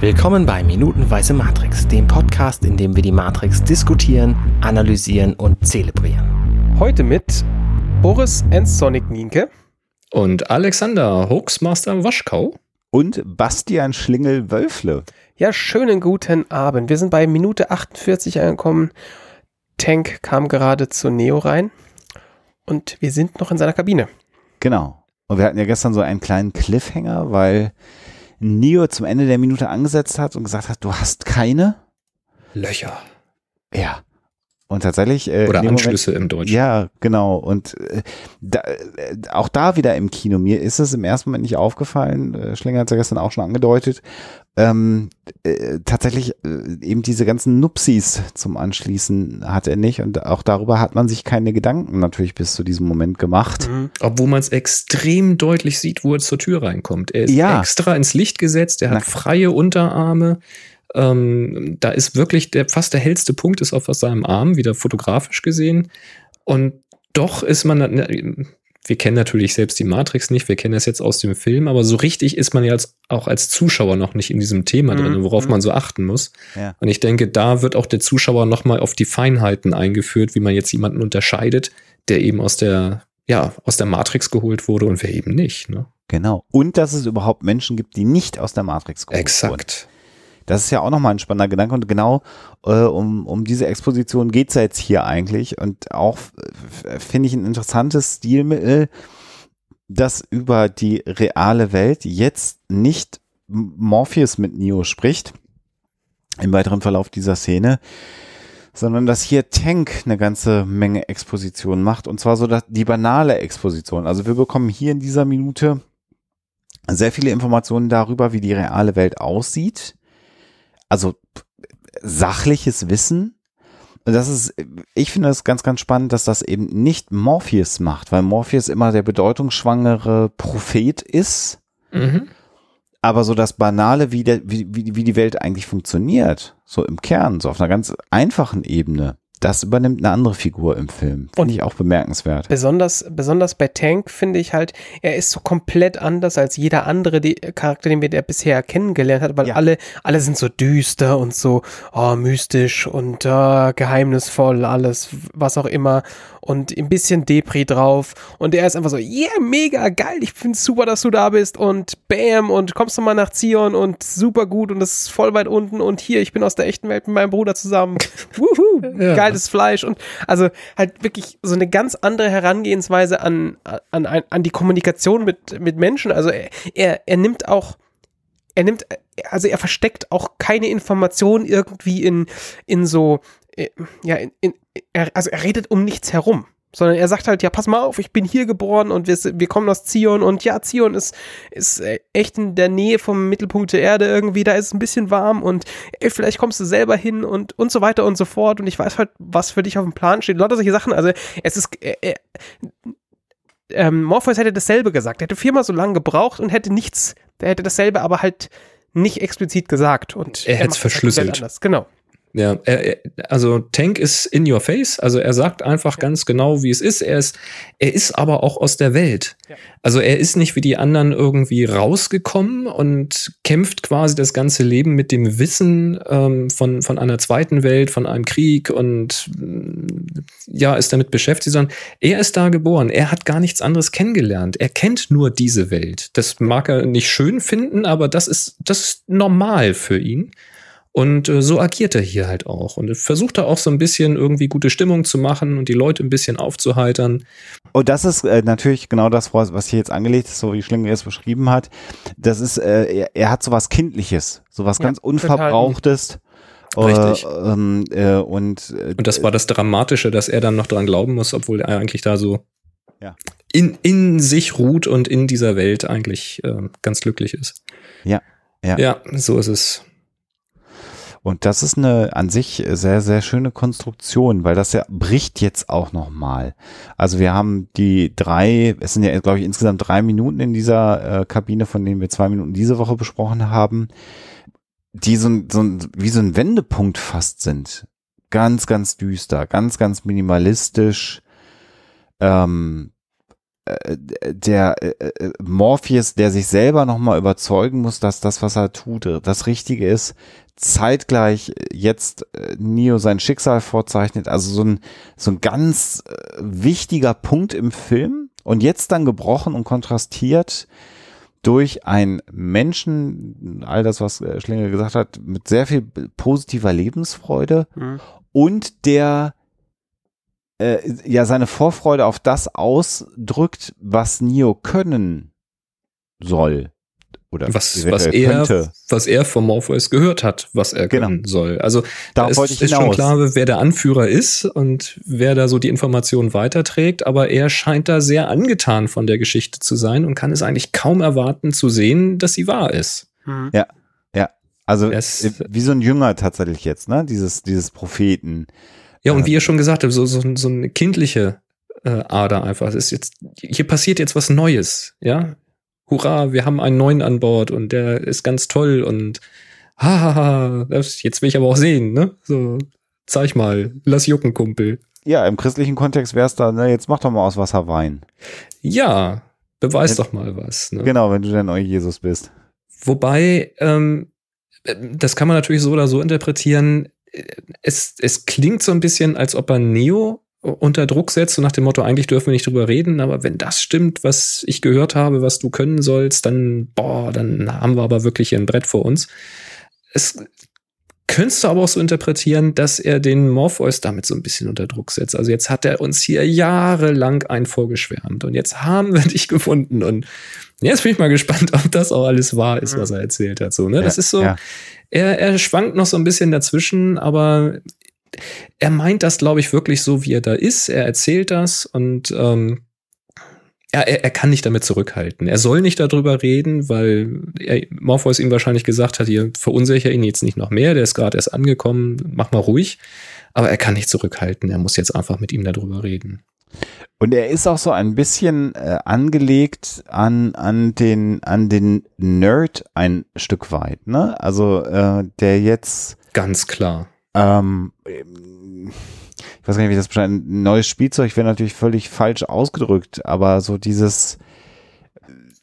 Willkommen bei Minutenweise Matrix, dem Podcast, in dem wir die Matrix diskutieren, analysieren und zelebrieren. Heute mit Boris Ensonic Nienke und Alexander Hoaxmaster Waschkau und Bastian Schlingel-Wölfle. Ja, schönen guten Abend. Wir sind bei Minute 48 angekommen. Tank kam gerade zu Neo rein und wir sind noch in seiner Kabine. Genau. Und wir hatten ja gestern so einen kleinen Cliffhanger, weil Neo zum Ende der Minute angesetzt hat und gesagt hat, du hast keine Löcher. Ja. Und tatsächlich. Äh, Oder Anschlüsse Moment, im Deutschen. Ja, genau. Und äh, da, äh, auch da wieder im Kino. Mir ist es im ersten Moment nicht aufgefallen. Äh, Schlinger hat es ja gestern auch schon angedeutet ähm, äh, tatsächlich äh, eben diese ganzen Nupsis zum Anschließen hat er nicht und auch darüber hat man sich keine Gedanken natürlich bis zu diesem Moment gemacht. Mhm. Obwohl man es extrem deutlich sieht, wo er zur Tür reinkommt. Er ist ja. extra ins Licht gesetzt, er hat Na. freie Unterarme. Ähm, da ist wirklich der fast der hellste Punkt ist auf seinem Arm, wieder fotografisch gesehen. Und doch ist man, wir kennen natürlich selbst die Matrix nicht, wir kennen das jetzt aus dem Film, aber so richtig ist man ja als, auch als Zuschauer noch nicht in diesem Thema mhm. drin, worauf mhm. man so achten muss. Ja. Und ich denke, da wird auch der Zuschauer nochmal auf die Feinheiten eingeführt, wie man jetzt jemanden unterscheidet, der eben aus der, ja, aus der Matrix geholt wurde und wer eben nicht. Ne? Genau. Und dass es überhaupt Menschen gibt, die nicht aus der Matrix geholt Exakt. wurden. Exakt. Das ist ja auch nochmal ein spannender Gedanke und genau äh, um, um diese Exposition geht's ja jetzt hier eigentlich und auch äh, finde ich ein interessantes Stilmittel, das über die reale Welt jetzt nicht Morpheus mit Neo spricht im weiteren Verlauf dieser Szene, sondern dass hier Tank eine ganze Menge Exposition macht und zwar so dass die banale Exposition. Also wir bekommen hier in dieser Minute sehr viele Informationen darüber, wie die reale Welt aussieht also sachliches Wissen. Das ist, ich finde es ganz, ganz spannend, dass das eben nicht Morpheus macht, weil Morpheus immer der bedeutungsschwangere Prophet ist. Mhm. Aber so das Banale, wie, der, wie, wie, wie die Welt eigentlich funktioniert, so im Kern, so auf einer ganz einfachen Ebene, das übernimmt eine andere Figur im Film. Finde ich auch bemerkenswert. Besonders, besonders bei Tank finde ich halt, er ist so komplett anders als jeder andere die, Charakter, den wir der bisher kennengelernt hat, weil ja. alle, alle sind so düster und so oh, mystisch und oh, geheimnisvoll, alles, was auch immer und ein bisschen Depri drauf. Und er ist einfach so, yeah, mega geil, ich finde super, dass du da bist und bam und kommst du mal nach Zion und super gut und das ist voll weit unten und hier, ich bin aus der echten Welt mit meinem Bruder zusammen. Wuhu, ja. Geiles Fleisch und also halt wirklich so eine ganz andere Herangehensweise an, an, an die Kommunikation mit, mit Menschen. Also er, er, er nimmt auch er nimmt, also er versteckt auch keine Informationen irgendwie in, in so, äh, ja, in, in, er, also er redet um nichts herum, sondern er sagt halt, ja, pass mal auf, ich bin hier geboren und wir, wir kommen aus Zion und ja, Zion ist, ist äh, echt in der Nähe vom Mittelpunkt der Erde irgendwie, da ist es ein bisschen warm und ey, vielleicht kommst du selber hin und, und so weiter und so fort und ich weiß halt, was für dich auf dem Plan steht, lauter solche Sachen, also es ist, äh, ähm, Morpheus hätte dasselbe gesagt, er hätte viermal so lange gebraucht und hätte nichts, der hätte dasselbe aber halt nicht explizit gesagt und er, er hätte es verschlüsselt. Genau. Ja, er, also Tank ist in your face, also er sagt einfach ja. ganz genau, wie es ist. Er ist, er ist aber auch aus der Welt. Ja. Also er ist nicht wie die anderen irgendwie rausgekommen und kämpft quasi das ganze Leben mit dem Wissen ähm, von, von einer zweiten Welt, von einem Krieg und ja, ist damit beschäftigt, sondern er ist da geboren. Er hat gar nichts anderes kennengelernt. Er kennt nur diese Welt. Das mag er nicht schön finden, aber das ist, das ist normal für ihn. Und äh, so agiert er hier halt auch. Und versucht er auch so ein bisschen irgendwie gute Stimmung zu machen und die Leute ein bisschen aufzuheitern. Und das ist äh, natürlich genau das, was hier jetzt angelegt ist, so wie Schlinger es beschrieben hat. Das ist, äh, er, er hat sowas Kindliches, sowas ja, ganz Unverbrauchtes. Richtig. Äh, ähm, äh, und, äh, und das war das Dramatische, dass er dann noch dran glauben muss, obwohl er eigentlich da so ja. in, in sich ruht und in dieser Welt eigentlich äh, ganz glücklich ist. Ja. Ja. ja, so ist es. Und das ist eine an sich sehr, sehr schöne Konstruktion, weil das ja bricht jetzt auch nochmal. Also wir haben die drei, es sind ja, glaube ich, insgesamt drei Minuten in dieser äh, Kabine, von denen wir zwei Minuten diese Woche besprochen haben, die so, so wie so ein Wendepunkt fast sind. Ganz, ganz düster, ganz, ganz minimalistisch. Ähm, äh, der äh, äh, Morpheus, der sich selber nochmal überzeugen muss, dass das, was er tut, das Richtige ist, zeitgleich jetzt äh, Neo sein Schicksal vorzeichnet. Also so ein, so ein ganz äh, wichtiger Punkt im Film und jetzt dann gebrochen und kontrastiert durch einen Menschen, all das, was äh, Schlinge gesagt hat, mit sehr viel positiver Lebensfreude mhm. und der äh, ja seine Vorfreude auf das ausdrückt, was Neo können soll. Oder was, was er, könnte. was er vom Morpheus gehört hat, was er genau. können soll. Also da ist, ist schon klar, wer der Anführer ist und wer da so die Informationen weiterträgt, aber er scheint da sehr angetan von der Geschichte zu sein und kann es eigentlich kaum erwarten zu sehen, dass sie wahr ist. Mhm. Ja, ja. Also es, wie so ein Jünger tatsächlich jetzt, ne? Dieses, dieses Propheten. Ja, und wie ihr schon gesagt habt, so, so, so eine kindliche äh, Ader einfach. Es ist jetzt, hier passiert jetzt was Neues, ja. Hurra, wir haben einen neuen an Bord und der ist ganz toll und hahaha, jetzt will ich aber auch sehen, ne? So, zeig mal, lass jucken, Kumpel. Ja, im christlichen Kontext wär's da, ne, jetzt mach doch mal aus Wasser Wein. Ja, beweis wenn, doch mal was. Ne? Genau, wenn du denn euch Jesus bist. Wobei, ähm, das kann man natürlich so oder so interpretieren es, es klingt so ein bisschen, als ob er Neo unter Druck setzt, so nach dem Motto, eigentlich dürfen wir nicht drüber reden, aber wenn das stimmt, was ich gehört habe, was du können sollst, dann, boah, dann haben wir aber wirklich ein Brett vor uns. Es könntest du aber auch so interpretieren, dass er den Morpheus damit so ein bisschen unter Druck setzt. Also jetzt hat er uns hier jahrelang ein vorgeschwärmt und jetzt haben wir dich gefunden und jetzt bin ich mal gespannt, ob das auch alles wahr ist, was er erzählt hat. So, ne? Das ist so, ja. Er, er schwankt noch so ein bisschen dazwischen, aber er meint das, glaube ich, wirklich so, wie er da ist. Er erzählt das und ähm, ja, er, er kann nicht damit zurückhalten. Er soll nicht darüber reden, weil er, Morpheus ihm wahrscheinlich gesagt hat, ihr verunsicher ihn jetzt nicht noch mehr, der ist gerade erst angekommen, mach mal ruhig. Aber er kann nicht zurückhalten, er muss jetzt einfach mit ihm darüber reden. Und er ist auch so ein bisschen äh, angelegt an, an den, an den Nerd ein Stück weit, ne? Also, äh, der jetzt. Ganz klar. Ähm, ich weiß gar nicht, wie das beschreibt. Neues Spielzeug wäre natürlich völlig falsch ausgedrückt, aber so dieses,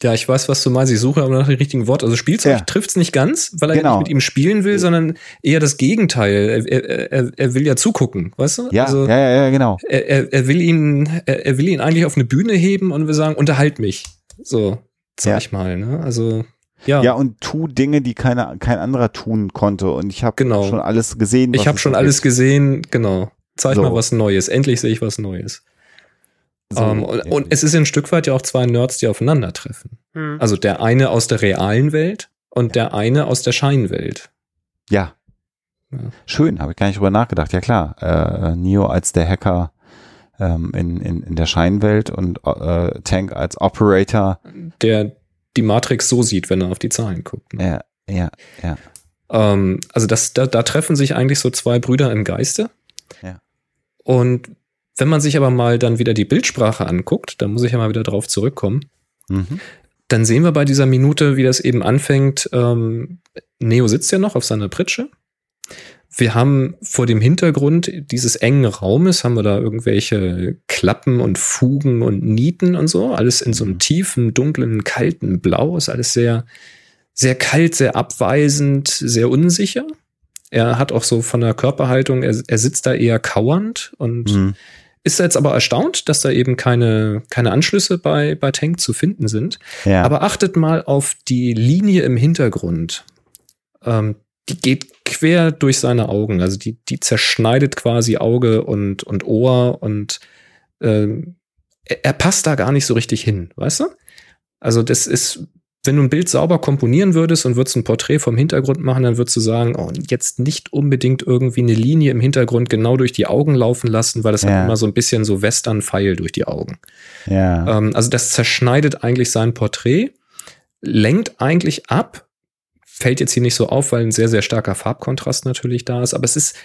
ja, ich weiß, was du meinst. Ich suche aber nach dem richtigen Wort. Also Spielzeug ja. trifft es nicht ganz, weil er genau. nicht mit ihm spielen will, sondern eher das Gegenteil. Er, er, er, will ja zugucken, weißt du? Ja, also, ja, ja, genau. Er, er, will ihn, er, er will ihn eigentlich auf eine Bühne heben und wir sagen, unterhalt mich. So, sag ja. ich mal. Ne? Also ja. ja, und tu Dinge, die keine, kein anderer tun konnte. Und ich habe genau. schon alles gesehen. Ich habe schon alles gesehen, genau. Zeig so. mal was Neues. Endlich sehe ich was Neues. So, um, ähm, und, und, es ist ein Stück weit ja auch zwei Nerds, die aufeinandertreffen. Mhm. Also der eine aus der realen Welt und der eine aus der Scheinwelt. Ja. ja. Schön, habe ich gar nicht drüber nachgedacht. Ja klar, äh, Neo als der Hacker ähm, in, in, in der Scheinwelt und äh, Tank als Operator. Der die Matrix so sieht, wenn er auf die Zahlen guckt. Ne? Ja, ja, ja. Ähm, also das, da, da treffen sich eigentlich so zwei Brüder im Geiste. Ja. Und wenn man sich aber mal dann wieder die Bildsprache anguckt, da muss ich ja mal wieder drauf zurückkommen, mhm. dann sehen wir bei dieser Minute, wie das eben anfängt. Ähm, Neo sitzt ja noch auf seiner Pritsche. Wir haben vor dem Hintergrund dieses engen Raumes, haben wir da irgendwelche Klappen und Fugen und Nieten und so. Alles in so einem mhm. tiefen, dunklen, kalten Blau. Ist alles sehr, sehr kalt, sehr abweisend, sehr unsicher. Er hat auch so von der Körperhaltung, er, er sitzt da eher kauernd und mhm. Ist jetzt aber erstaunt, dass da eben keine, keine Anschlüsse bei, bei Tank zu finden sind. Ja. Aber achtet mal auf die Linie im Hintergrund. Ähm, die geht quer durch seine Augen. Also die, die zerschneidet quasi Auge und, und Ohr und ähm, er, er passt da gar nicht so richtig hin, weißt du? Also das ist wenn du ein Bild sauber komponieren würdest und würdest ein Porträt vom Hintergrund machen, dann würdest du sagen, oh, jetzt nicht unbedingt irgendwie eine Linie im Hintergrund genau durch die Augen laufen lassen, weil das ja. hat immer so ein bisschen so Western-Pfeil durch die Augen. Ja. Ähm, also das zerschneidet eigentlich sein Porträt, lenkt eigentlich ab, fällt jetzt hier nicht so auf, weil ein sehr, sehr starker Farbkontrast natürlich da ist, aber es ist,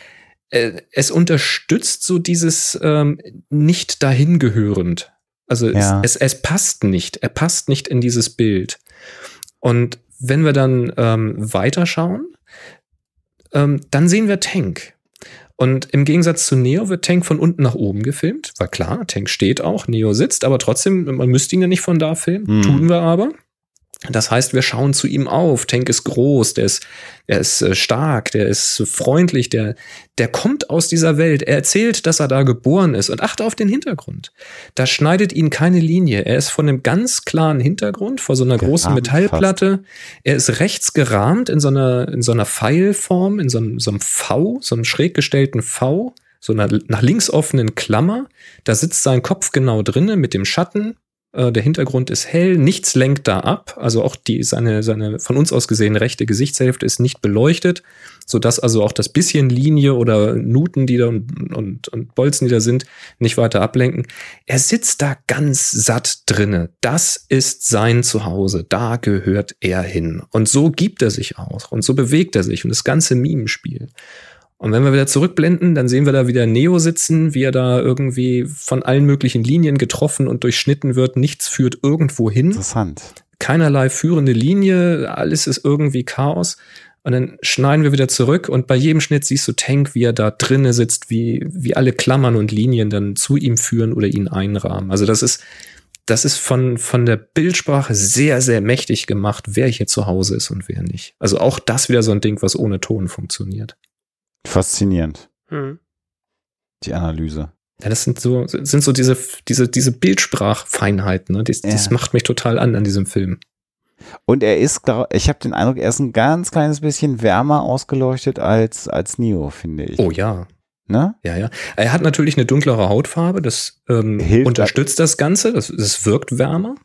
äh, es unterstützt so dieses ähm, nicht dahingehörend. Also ja. es, es, es passt nicht. Er passt nicht in dieses Bild. Und wenn wir dann ähm, weiterschauen, ähm, dann sehen wir Tank. Und im Gegensatz zu Neo wird Tank von unten nach oben gefilmt. War klar, Tank steht auch, Neo sitzt, aber trotzdem, man müsste ihn ja nicht von da filmen. Mhm. Tun wir aber. Das heißt, wir schauen zu ihm auf. Tank ist groß, der ist, er ist äh, stark, der ist freundlich, der, der kommt aus dieser Welt. Er erzählt, dass er da geboren ist und achte auf den Hintergrund. Da schneidet ihn keine Linie. Er ist von einem ganz klaren Hintergrund vor so einer gerahmt großen Metallplatte. Fast. Er ist rechts gerahmt in so einer, in so einer Pfeilform, in so einem, so einem V, so einem schräg gestellten V, so einer nach links offenen Klammer. Da sitzt sein Kopf genau drinnen mit dem Schatten der Hintergrund ist hell, nichts lenkt da ab, also auch die, seine, seine von uns aus gesehen rechte Gesichtshälfte ist nicht beleuchtet, sodass also auch das bisschen Linie oder Nuten, die da und, und, und Bolzen, die da sind, nicht weiter ablenken. Er sitzt da ganz satt drinne. Das ist sein Zuhause. Da gehört er hin. Und so gibt er sich auch. Und so bewegt er sich. Und das ganze Mimenspiel. Und wenn wir wieder zurückblenden, dann sehen wir da wieder Neo sitzen, wie er da irgendwie von allen möglichen Linien getroffen und durchschnitten wird. Nichts führt irgendwo hin. Interessant. Keinerlei führende Linie, alles ist irgendwie Chaos. Und dann schneiden wir wieder zurück und bei jedem Schnitt siehst du Tank, wie er da drinne sitzt, wie, wie alle Klammern und Linien dann zu ihm führen oder ihn einrahmen. Also das ist, das ist von, von der Bildsprache sehr, sehr mächtig gemacht, wer hier zu Hause ist und wer nicht. Also auch das wieder so ein Ding, was ohne Ton funktioniert. Faszinierend. Mhm. Die Analyse. Ja, das sind so, sind so diese, diese, diese Bildsprachfeinheiten, ne? Das, ja. das macht mich total an an diesem Film. Und er ist, ich habe den Eindruck, er ist ein ganz kleines bisschen wärmer ausgeleuchtet als, als Neo, finde ich. Oh ja. Ne? Ja, ja. Er hat natürlich eine dunklere Hautfarbe, das ähm, unterstützt das Ganze, das, das wirkt wärmer.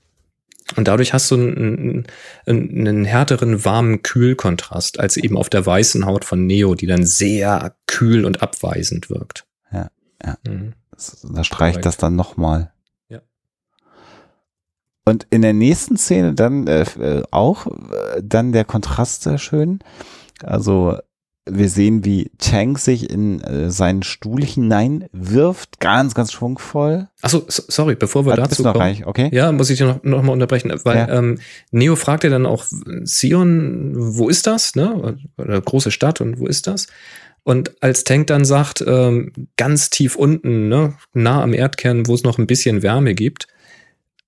Und dadurch hast du einen, einen, einen härteren, warmen Kühlkontrast als eben auf der weißen Haut von Neo, die dann sehr kühl und abweisend wirkt. Ja, ja. Mhm. Da streicht das dann nochmal. Ja. Und in der nächsten Szene dann äh, äh auch äh, dann der Kontrast sehr schön. Also wir sehen, wie Tank sich in äh, seinen Stuhl hineinwirft, ganz, ganz schwungvoll. Achso, sorry, bevor wir ah, dazu kommen. Reich, okay. Ja, muss ich dir noch, noch mal unterbrechen, weil ja. ähm, Neo fragt ja dann auch Sion, wo ist das? Ne? Oder große Stadt und wo ist das? Und als Tank dann sagt, ähm, ganz tief unten, ne, nah am Erdkern, wo es noch ein bisschen Wärme gibt,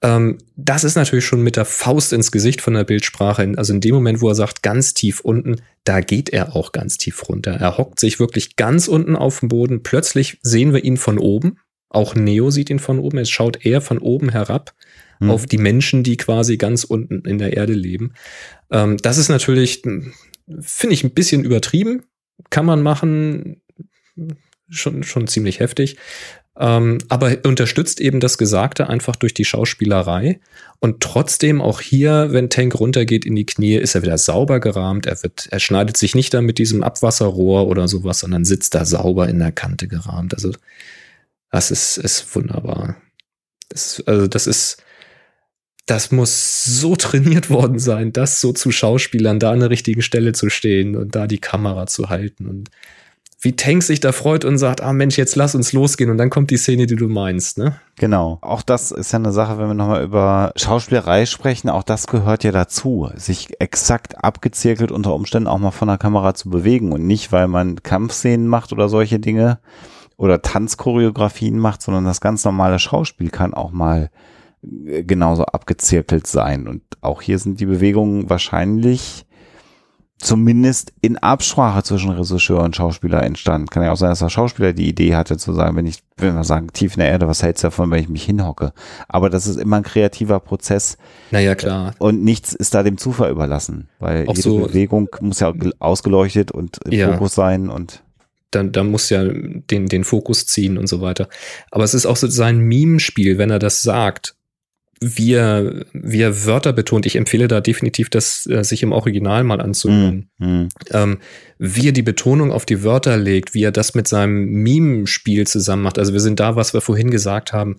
ähm, das ist natürlich schon mit der Faust ins Gesicht von der Bildsprache. Also in dem Moment, wo er sagt, ganz tief unten, da geht er auch ganz tief runter. Er hockt sich wirklich ganz unten auf dem Boden. Plötzlich sehen wir ihn von oben. Auch Neo sieht ihn von oben. Jetzt schaut er von oben herab mhm. auf die Menschen, die quasi ganz unten in der Erde leben. Ähm, das ist natürlich, finde ich, ein bisschen übertrieben. Kann man machen. Schon, schon ziemlich heftig. Ähm, aber unterstützt eben das Gesagte einfach durch die Schauspielerei. Und trotzdem auch hier, wenn Tank runtergeht in die Knie, ist er wieder sauber gerahmt. Er wird, er schneidet sich nicht da mit diesem Abwasserrohr oder sowas, sondern sitzt da sauber in der Kante gerahmt. Also, das ist, ist wunderbar. Das, also, das ist, das muss so trainiert worden sein, das so zu Schauspielern, da an der richtigen Stelle zu stehen und da die Kamera zu halten und wie Tank sich da freut und sagt, ah Mensch, jetzt lass uns losgehen und dann kommt die Szene, die du meinst, ne? Genau. Auch das ist ja eine Sache, wenn wir nochmal über Schauspielerei sprechen, auch das gehört ja dazu, sich exakt abgezirkelt unter Umständen auch mal von der Kamera zu bewegen und nicht, weil man Kampfszenen macht oder solche Dinge oder Tanzchoreografien macht, sondern das ganz normale Schauspiel kann auch mal äh, genauso abgezirkelt sein. Und auch hier sind die Bewegungen wahrscheinlich zumindest in Absprache zwischen Regisseur und Schauspieler entstanden. Kann ja auch sein, dass der Schauspieler die Idee hatte zu sagen, wenn ich, wenn wir sagen, tief in der Erde, was hältst du davon, wenn ich mich hinhocke? Aber das ist immer ein kreativer Prozess. Naja, klar. Und nichts ist da dem Zufall überlassen, weil auch jede so, Bewegung muss ja ausgeleuchtet und im ja. Fokus sein und dann, dann muss ja den, den Fokus ziehen und so weiter. Aber es ist auch so sein Mimenspiel, wenn er das sagt wie er, wie er Wörter betont. Ich empfehle da definitiv, das äh, sich im Original mal anzuhören. Mm. Ähm, wie er die Betonung auf die Wörter legt, wie er das mit seinem Mimenspiel zusammen macht. Also wir sind da, was wir vorhin gesagt haben.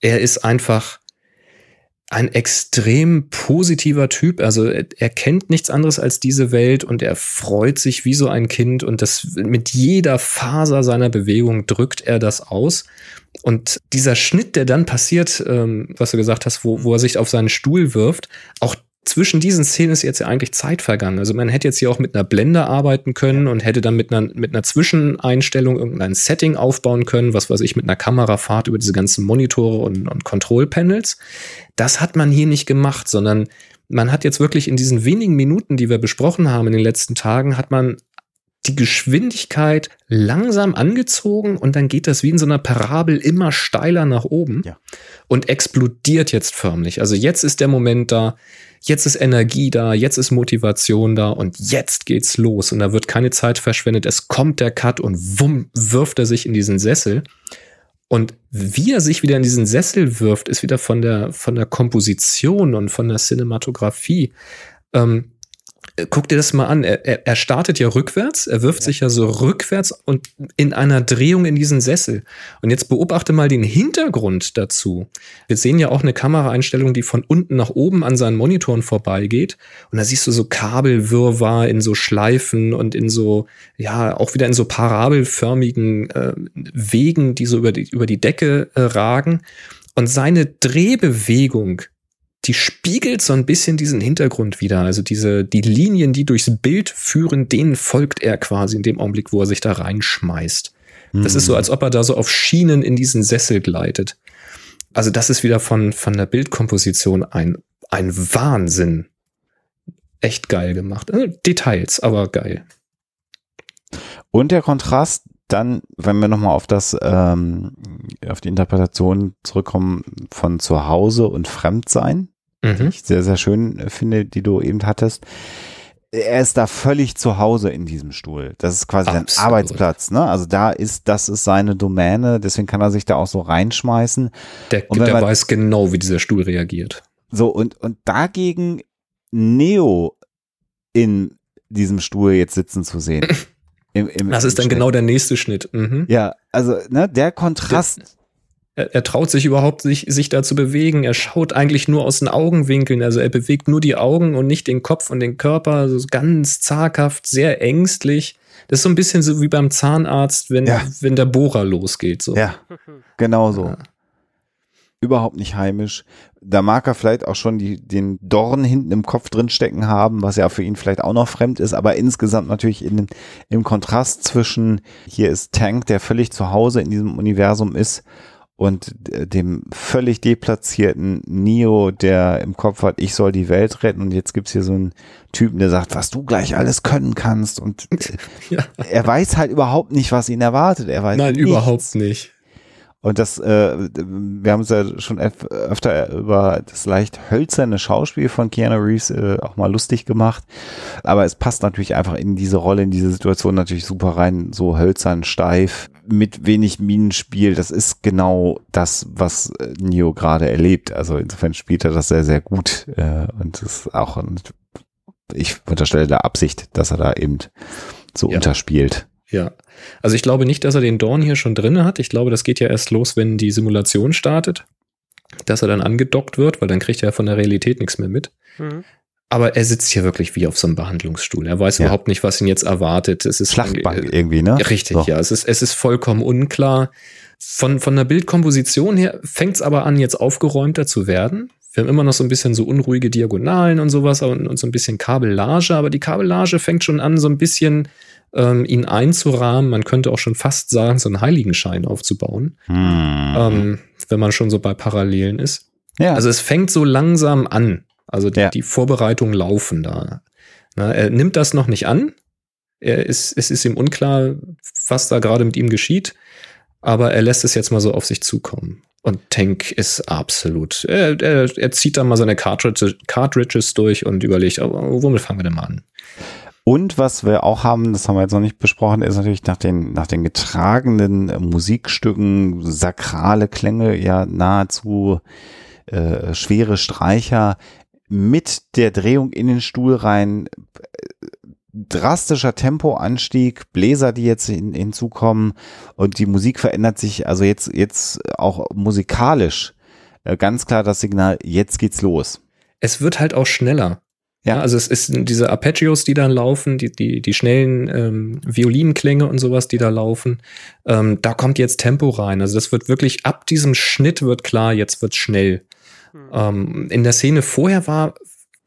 Er ist einfach ein extrem positiver Typ. Also er, kennt nichts anderes als diese Welt und er freut sich wie so ein Kind und das mit jeder Faser seiner Bewegung drückt er das aus. Und dieser Schnitt, der dann passiert, ähm, was du gesagt hast, wo, wo er sich auf seinen Stuhl wirft, auch zwischen diesen Szenen ist jetzt ja eigentlich Zeit vergangen. Also man hätte jetzt hier auch mit einer Blende arbeiten können und hätte dann mit einer, mit einer Zwischeneinstellung irgendein Setting aufbauen können, was weiß ich, mit einer Kamerafahrt über diese ganzen Monitore und, und Control-Panels. Das hat man hier nicht gemacht, sondern man hat jetzt wirklich in diesen wenigen Minuten, die wir besprochen haben in den letzten Tagen, hat man die Geschwindigkeit langsam angezogen und dann geht das wie in so einer Parabel immer steiler nach oben ja. und explodiert jetzt förmlich. Also jetzt ist der Moment da, jetzt ist Energie da, jetzt ist Motivation da und jetzt geht's los und da wird keine Zeit verschwendet. Es kommt der Cut und wumm, wirft er sich in diesen Sessel. Und wie er sich wieder in diesen Sessel wirft, ist wieder von der, von der Komposition und von der Cinematografie ähm, guck dir das mal an. Er, er startet ja rückwärts, er wirft ja. sich ja so rückwärts und in einer Drehung in diesen Sessel. Und jetzt beobachte mal den Hintergrund dazu. Wir sehen ja auch eine Kameraeinstellung, die von unten nach oben an seinen Monitoren vorbeigeht. Und da siehst du so Kabelwirrwarr in so Schleifen und in so, ja, auch wieder in so parabelförmigen äh, Wegen, die so über die, über die Decke äh, ragen. Und seine Drehbewegung die spiegelt so ein bisschen diesen Hintergrund wieder. Also diese, die Linien, die durchs Bild führen, denen folgt er quasi in dem Augenblick, wo er sich da reinschmeißt. Das ist so, mhm. als ob er da so auf Schienen in diesen Sessel gleitet. Also das ist wieder von, von der Bildkomposition ein, ein Wahnsinn. Echt geil gemacht. Also Details, aber geil. Und der Kontrast dann, wenn wir nochmal auf das, ähm, auf die Interpretation zurückkommen von zu Hause und Fremdsein, mhm. die ich sehr, sehr schön finde, die du eben hattest. Er ist da völlig zu Hause in diesem Stuhl. Das ist quasi Absolut. sein Arbeitsplatz, ne? Also da ist, das ist seine Domäne, deswegen kann er sich da auch so reinschmeißen. Der, der man, weiß genau, wie dieser Stuhl reagiert. So, und, und dagegen Neo in diesem Stuhl jetzt sitzen zu sehen. Im, im, das ist dann Schnitt. genau der nächste Schnitt. Mhm. Ja, also ne, der Kontrast. Er, er, traut sich überhaupt sich, sich da zu bewegen. Er schaut eigentlich nur aus den Augenwinkeln. Also er bewegt nur die Augen und nicht den Kopf und den Körper. Also ganz zaghaft, sehr ängstlich. Das ist so ein bisschen so wie beim Zahnarzt, wenn, ja. wenn der Bohrer losgeht. So. Ja, genau so. Ja. Überhaupt nicht heimisch da mag er vielleicht auch schon die, den Dorn hinten im Kopf drinstecken haben, was ja für ihn vielleicht auch noch fremd ist, aber insgesamt natürlich in, im Kontrast zwischen hier ist Tank, der völlig zu Hause in diesem Universum ist und dem völlig deplatzierten Neo, der im Kopf hat, ich soll die Welt retten und jetzt gibt's hier so einen Typen, der sagt, was du gleich alles können kannst und ja. er weiß halt überhaupt nicht, was ihn erwartet. Er weiß Nein, nichts. überhaupt nicht. Und das, äh, wir haben uns ja schon öfter über das leicht hölzerne Schauspiel von Keanu Reeves äh, auch mal lustig gemacht. Aber es passt natürlich einfach in diese Rolle, in diese Situation natürlich super rein, so hölzern, steif, mit wenig Minenspiel. Das ist genau das, was äh, Neo gerade erlebt. Also insofern spielt er das sehr, sehr gut. Äh, und ist auch, ich unterstelle der Absicht, dass er da eben so ja. unterspielt. Ja, also ich glaube nicht, dass er den Dorn hier schon drinne hat. Ich glaube, das geht ja erst los, wenn die Simulation startet, dass er dann angedockt wird, weil dann kriegt er von der Realität nichts mehr mit. Mhm. Aber er sitzt hier wirklich wie auf so einem Behandlungsstuhl. Er weiß ja. überhaupt nicht, was ihn jetzt erwartet. Es ist Schlachtbank äh, irgendwie, ne? Richtig, so. ja. Es ist, es ist vollkommen unklar. Von, von der Bildkomposition her fängt es aber an, jetzt aufgeräumter zu werden. Wir haben immer noch so ein bisschen so unruhige Diagonalen und sowas und, und so ein bisschen Kabellage, aber die Kabellage fängt schon an, so ein bisschen ähm, ihn einzurahmen. Man könnte auch schon fast sagen, so einen Heiligenschein aufzubauen, hm. ähm, wenn man schon so bei Parallelen ist. Ja. Also es fängt so langsam an. Also die, ja. die Vorbereitungen laufen da. Na, er nimmt das noch nicht an. Er ist, es ist ihm unklar, was da gerade mit ihm geschieht, aber er lässt es jetzt mal so auf sich zukommen. Und Tank ist absolut. Er, er, er zieht da mal seine Cartridges, Cartridges durch und überlegt, oh, womit fangen wir denn mal an? Und was wir auch haben, das haben wir jetzt noch nicht besprochen, ist natürlich nach den, nach den getragenen Musikstücken sakrale Klänge, ja nahezu äh, schwere Streicher mit der Drehung in den Stuhl rein, drastischer Tempoanstieg, Bläser, die jetzt hin, hinzukommen und die Musik verändert sich, also jetzt, jetzt auch musikalisch äh, ganz klar das Signal, jetzt geht's los. Es wird halt auch schneller. Ja, also es ist diese Arpeggios, die dann laufen, die, die, die schnellen ähm, Violinklänge und sowas, die da laufen. Ähm, da kommt jetzt Tempo rein. Also das wird wirklich ab diesem Schnitt wird klar, jetzt wird schnell. Mhm. Ähm, in der Szene vorher war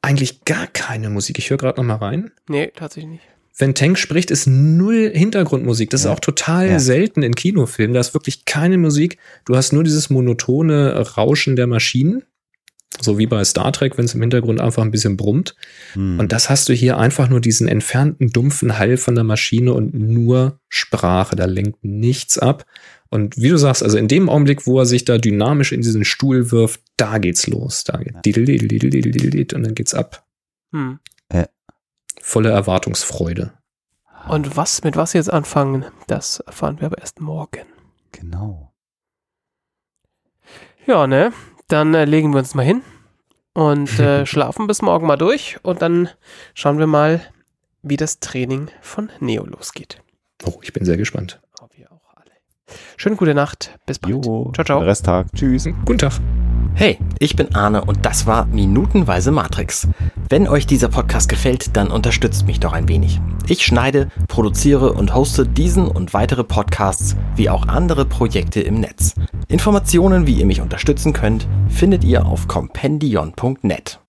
eigentlich gar keine Musik. Ich höre gerade noch mal rein. Nee, tatsächlich nicht. Wenn Tank spricht, ist null Hintergrundmusik. Das ja. ist auch total ja. selten in Kinofilmen. Da ist wirklich keine Musik. Du hast nur dieses monotone Rauschen der Maschinen. So wie bei Star Trek, wenn es im Hintergrund einfach ein bisschen brummt. Hm. Und das hast du hier einfach nur diesen entfernten, dumpfen Hall von der Maschine und nur Sprache. Da lenkt nichts ab. Und wie du sagst, also in dem Augenblick, wo er sich da dynamisch in diesen Stuhl wirft, da geht's los. Da geht ja. und dann geht's ab. Hm. Äh. Volle Erwartungsfreude. Und was, mit was jetzt anfangen, das erfahren wir aber erst morgen. Genau. Ja, ne? Dann äh, legen wir uns mal hin und äh, schlafen bis morgen mal durch und dann schauen wir mal, wie das Training von Neo losgeht. Oh, ich bin sehr gespannt. Schöne gute Nacht. Bis bald. Jo, ciao, ciao. Resttag. Tschüss. Guten Tag. Hey, ich bin Arne und das war Minutenweise Matrix. Wenn euch dieser Podcast gefällt, dann unterstützt mich doch ein wenig. Ich schneide, produziere und hoste diesen und weitere Podcasts wie auch andere Projekte im Netz. Informationen, wie ihr mich unterstützen könnt, findet ihr auf compendion.net.